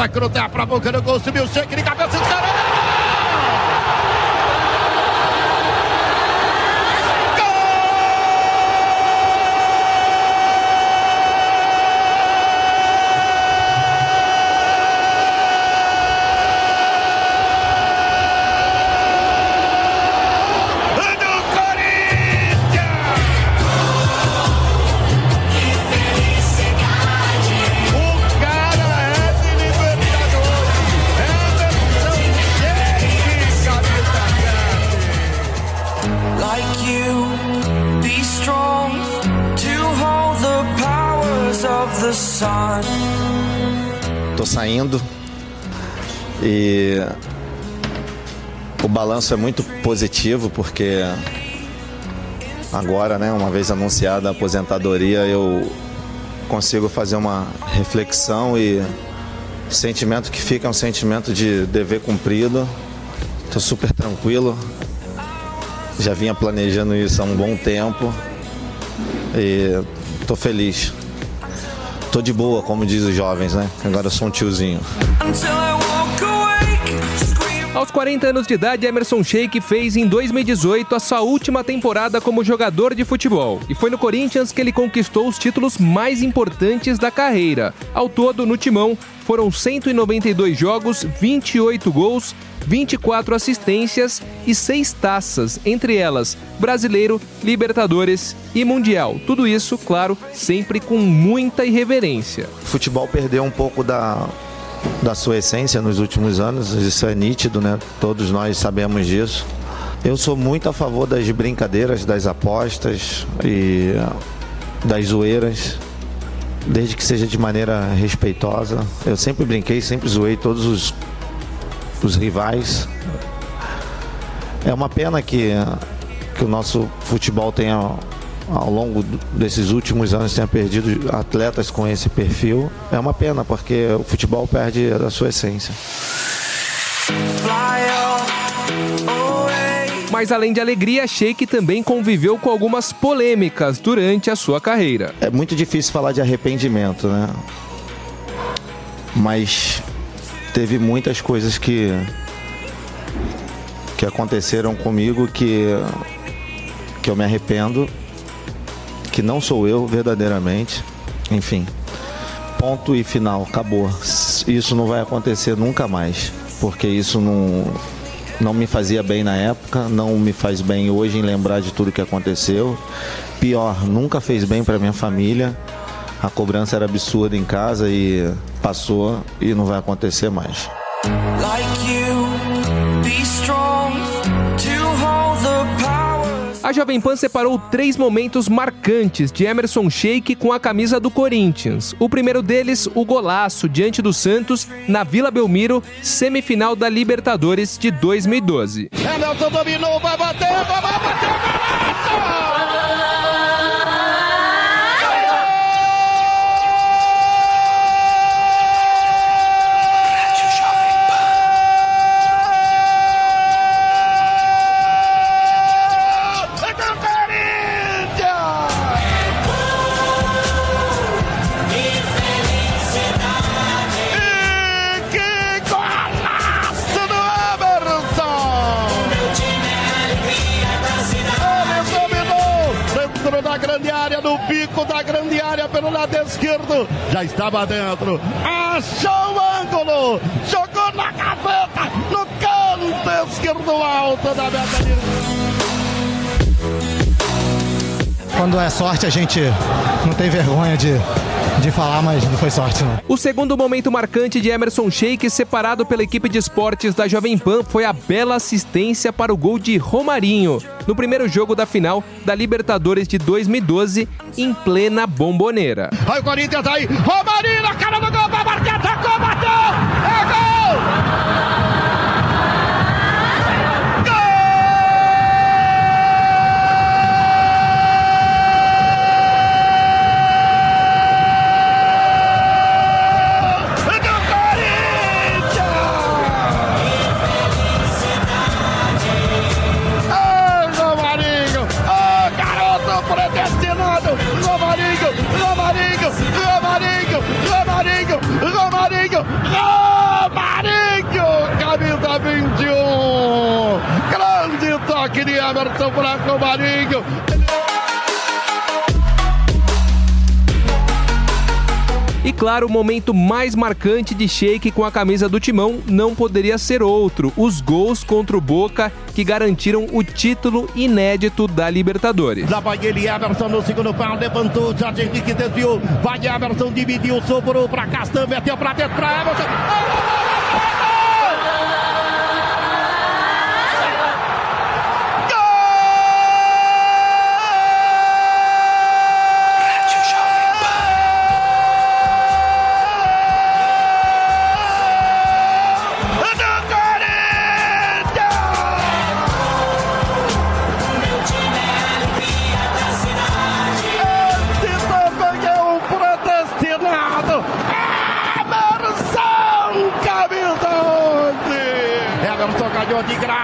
Vai cruzar pra boca do gol, subiu o cheque de cabeça, estourou. Tô saindo e o balanço é muito positivo porque agora, né, uma vez anunciada a aposentadoria, eu consigo fazer uma reflexão e sentimento que fica é um sentimento de dever cumprido. Tô super tranquilo. Já vinha planejando isso há um bom tempo e tô feliz. Tô de boa, como diz os jovens, né? Agora eu sou um tiozinho. Aos 40 anos de idade, Emerson Sheik fez em 2018 a sua última temporada como jogador de futebol. E foi no Corinthians que ele conquistou os títulos mais importantes da carreira. Ao todo, no timão, foram 192 jogos, 28 gols, 24 assistências e 6 taças, entre elas Brasileiro, Libertadores e Mundial. Tudo isso, claro, sempre com muita irreverência. O futebol perdeu um pouco da, da sua essência nos últimos anos, isso é nítido, né? Todos nós sabemos disso. Eu sou muito a favor das brincadeiras, das apostas e das zoeiras, desde que seja de maneira respeitosa. Eu sempre brinquei, sempre zoei todos os, os rivais. É uma pena que, que o nosso futebol tenha ao longo desses últimos anos tenha perdido atletas com esse perfil. É uma pena, porque o futebol perde a sua essência. Mas além de alegria, Sheik também conviveu com algumas polêmicas durante a sua carreira. É muito difícil falar de arrependimento, né? Mas teve muitas coisas que que aconteceram comigo que que eu me arrependo que não sou eu verdadeiramente. Enfim, ponto e final, acabou. Isso não vai acontecer nunca mais, porque isso não, não me fazia bem na época, não me faz bem hoje em lembrar de tudo que aconteceu. Pior, nunca fez bem para minha família. A cobrança era absurda em casa e passou e não vai acontecer mais. Like A Jovem Pan separou três momentos marcantes de Emerson Sheik com a camisa do Corinthians. O primeiro deles, o golaço diante do Santos na Vila Belmiro, semifinal da Libertadores de 2012. Emerson dominou, vai bater, vai bater, golaço! Bico da grande área pelo lado esquerdo. Já estava dentro. Achou o ângulo. Jogou na gaveta. No canto esquerdo alto da meta quando é sorte, a gente não tem vergonha de, de falar, mas não foi sorte, não. O segundo momento marcante de Emerson Sheik, separado pela equipe de esportes da Jovem Pan, foi a bela assistência para o gol de Romarinho, no primeiro jogo da final da Libertadores de 2012, em plena bomboneira. Aí o Corinthians aí, Romarinho na cara do gol, Marinho. E claro, o momento mais marcante de Sheik com a camisa do Timão não poderia ser outro: os gols contra o Boca que garantiram o título inédito da Libertadores. Lá vai ele, Everson no segundo pau, levantou, Jorge Henrique desviou, vai Everson, dividiu, sobrou para Castan, meteu para dentro para Everson.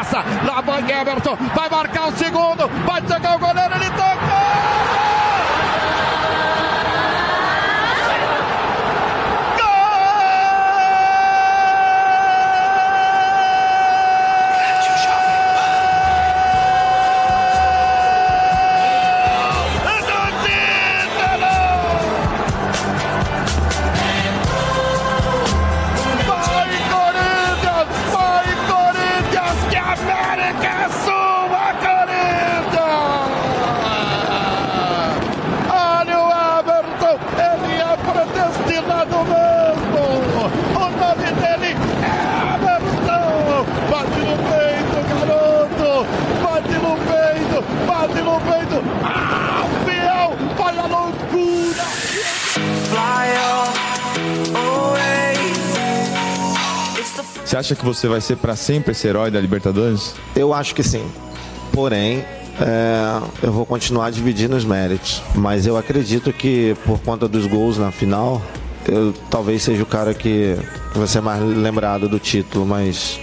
Graça. Lá vai Everton, vai marcar o segundo, vai chegar o goleiro, Você acha que você vai ser para sempre esse herói da Libertadores? Eu acho que sim. Porém, é, eu vou continuar dividindo os méritos. Mas eu acredito que por conta dos gols na final, eu talvez seja o cara que vai ser mais lembrado do título, mas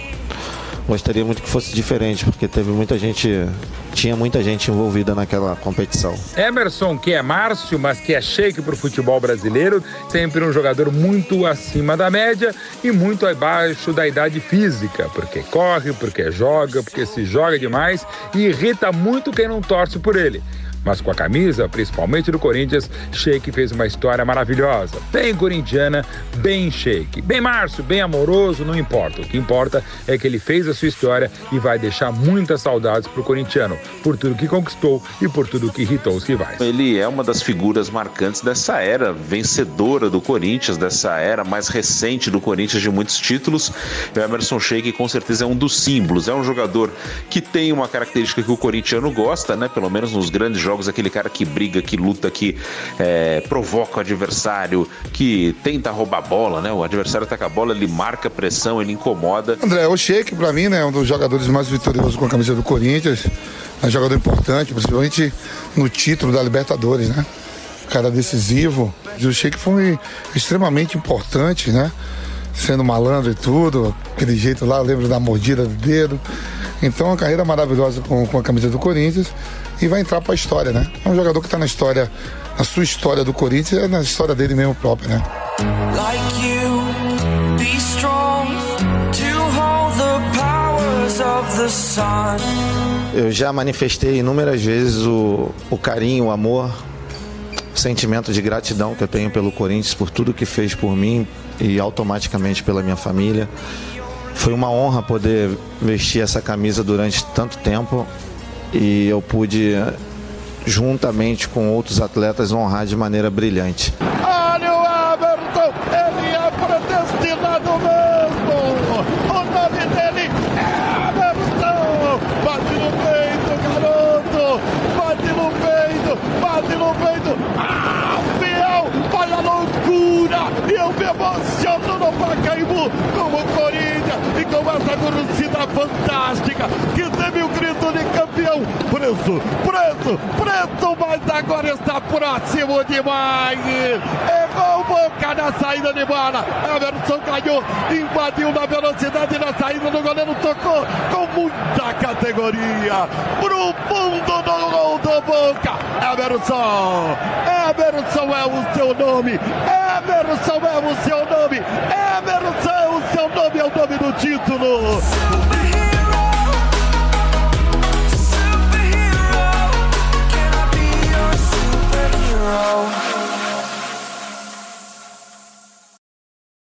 gostaria muito que fosse diferente, porque teve muita gente, tinha muita gente envolvida naquela competição. Emerson, que é Márcio, mas que é shake para o futebol brasileiro, sempre um jogador muito acima da média e muito abaixo da idade física, porque corre, porque joga, porque se joga demais e irrita muito quem não torce por ele. Mas com a camisa, principalmente do Corinthians, Sheik fez uma história maravilhosa. Bem corintiana, bem Sheik. Bem Márcio, bem amoroso, não importa. O que importa é que ele fez a sua história e vai deixar muitas saudades pro corintiano, por tudo que conquistou e por tudo que irritou os rivais. Ele é uma das figuras marcantes dessa era vencedora do Corinthians, dessa era mais recente do Corinthians de muitos títulos. O Emerson Sheik com certeza é um dos símbolos. É um jogador que tem uma característica que o corintiano gosta, né? Pelo menos nos grandes jogos jogos, aquele cara que briga, que luta, que é, provoca o adversário, que tenta roubar a bola, né? O adversário tá com a bola, ele marca pressão, ele incomoda. André, o Sheik, pra mim, né, é um dos jogadores mais vitoriosos com a camisa do Corinthians. É um jogador importante, principalmente no título da Libertadores, né? Cara decisivo. O Sheik foi extremamente importante, né? Sendo malandro e tudo, aquele jeito lá, lembro da mordida do dedo. Então, uma carreira maravilhosa com, com a camisa do Corinthians e vai entrar para a história, né? É um jogador que está na história, na sua história do Corinthians, é na história dele mesmo próprio, né? Like you, be strong to hold the powers of the sun. Eu já manifestei inúmeras vezes o, o carinho, o amor, o sentimento de gratidão que eu tenho pelo Corinthians, por tudo que fez por mim e automaticamente pela minha família. Foi uma honra poder vestir essa camisa durante tanto tempo e eu pude, juntamente com outros atletas, honrar de maneira brilhante. Olha o Everton, ele é predestinado mesmo. O nome dele é Everton. Bate no peito, garoto. Bate no peito, bate no peito. Ah, fiel, olha a loucura. Eu me emociono no Pacaembu como Corinthians e com essa torcida fantástica que teve o grito de campeão. Preso, preso, preso, mas agora está próximo demais. Errou Boca na saída de bola. Everson ganhou, invadiu na velocidade na saída do goleiro, tocou com muita categoria. Pro fundo do gol do Boca. Everson, Everson é o seu nome. Emerson é o seu nome. Emerson, o seu nome é o nome do título. Superhero, superhero,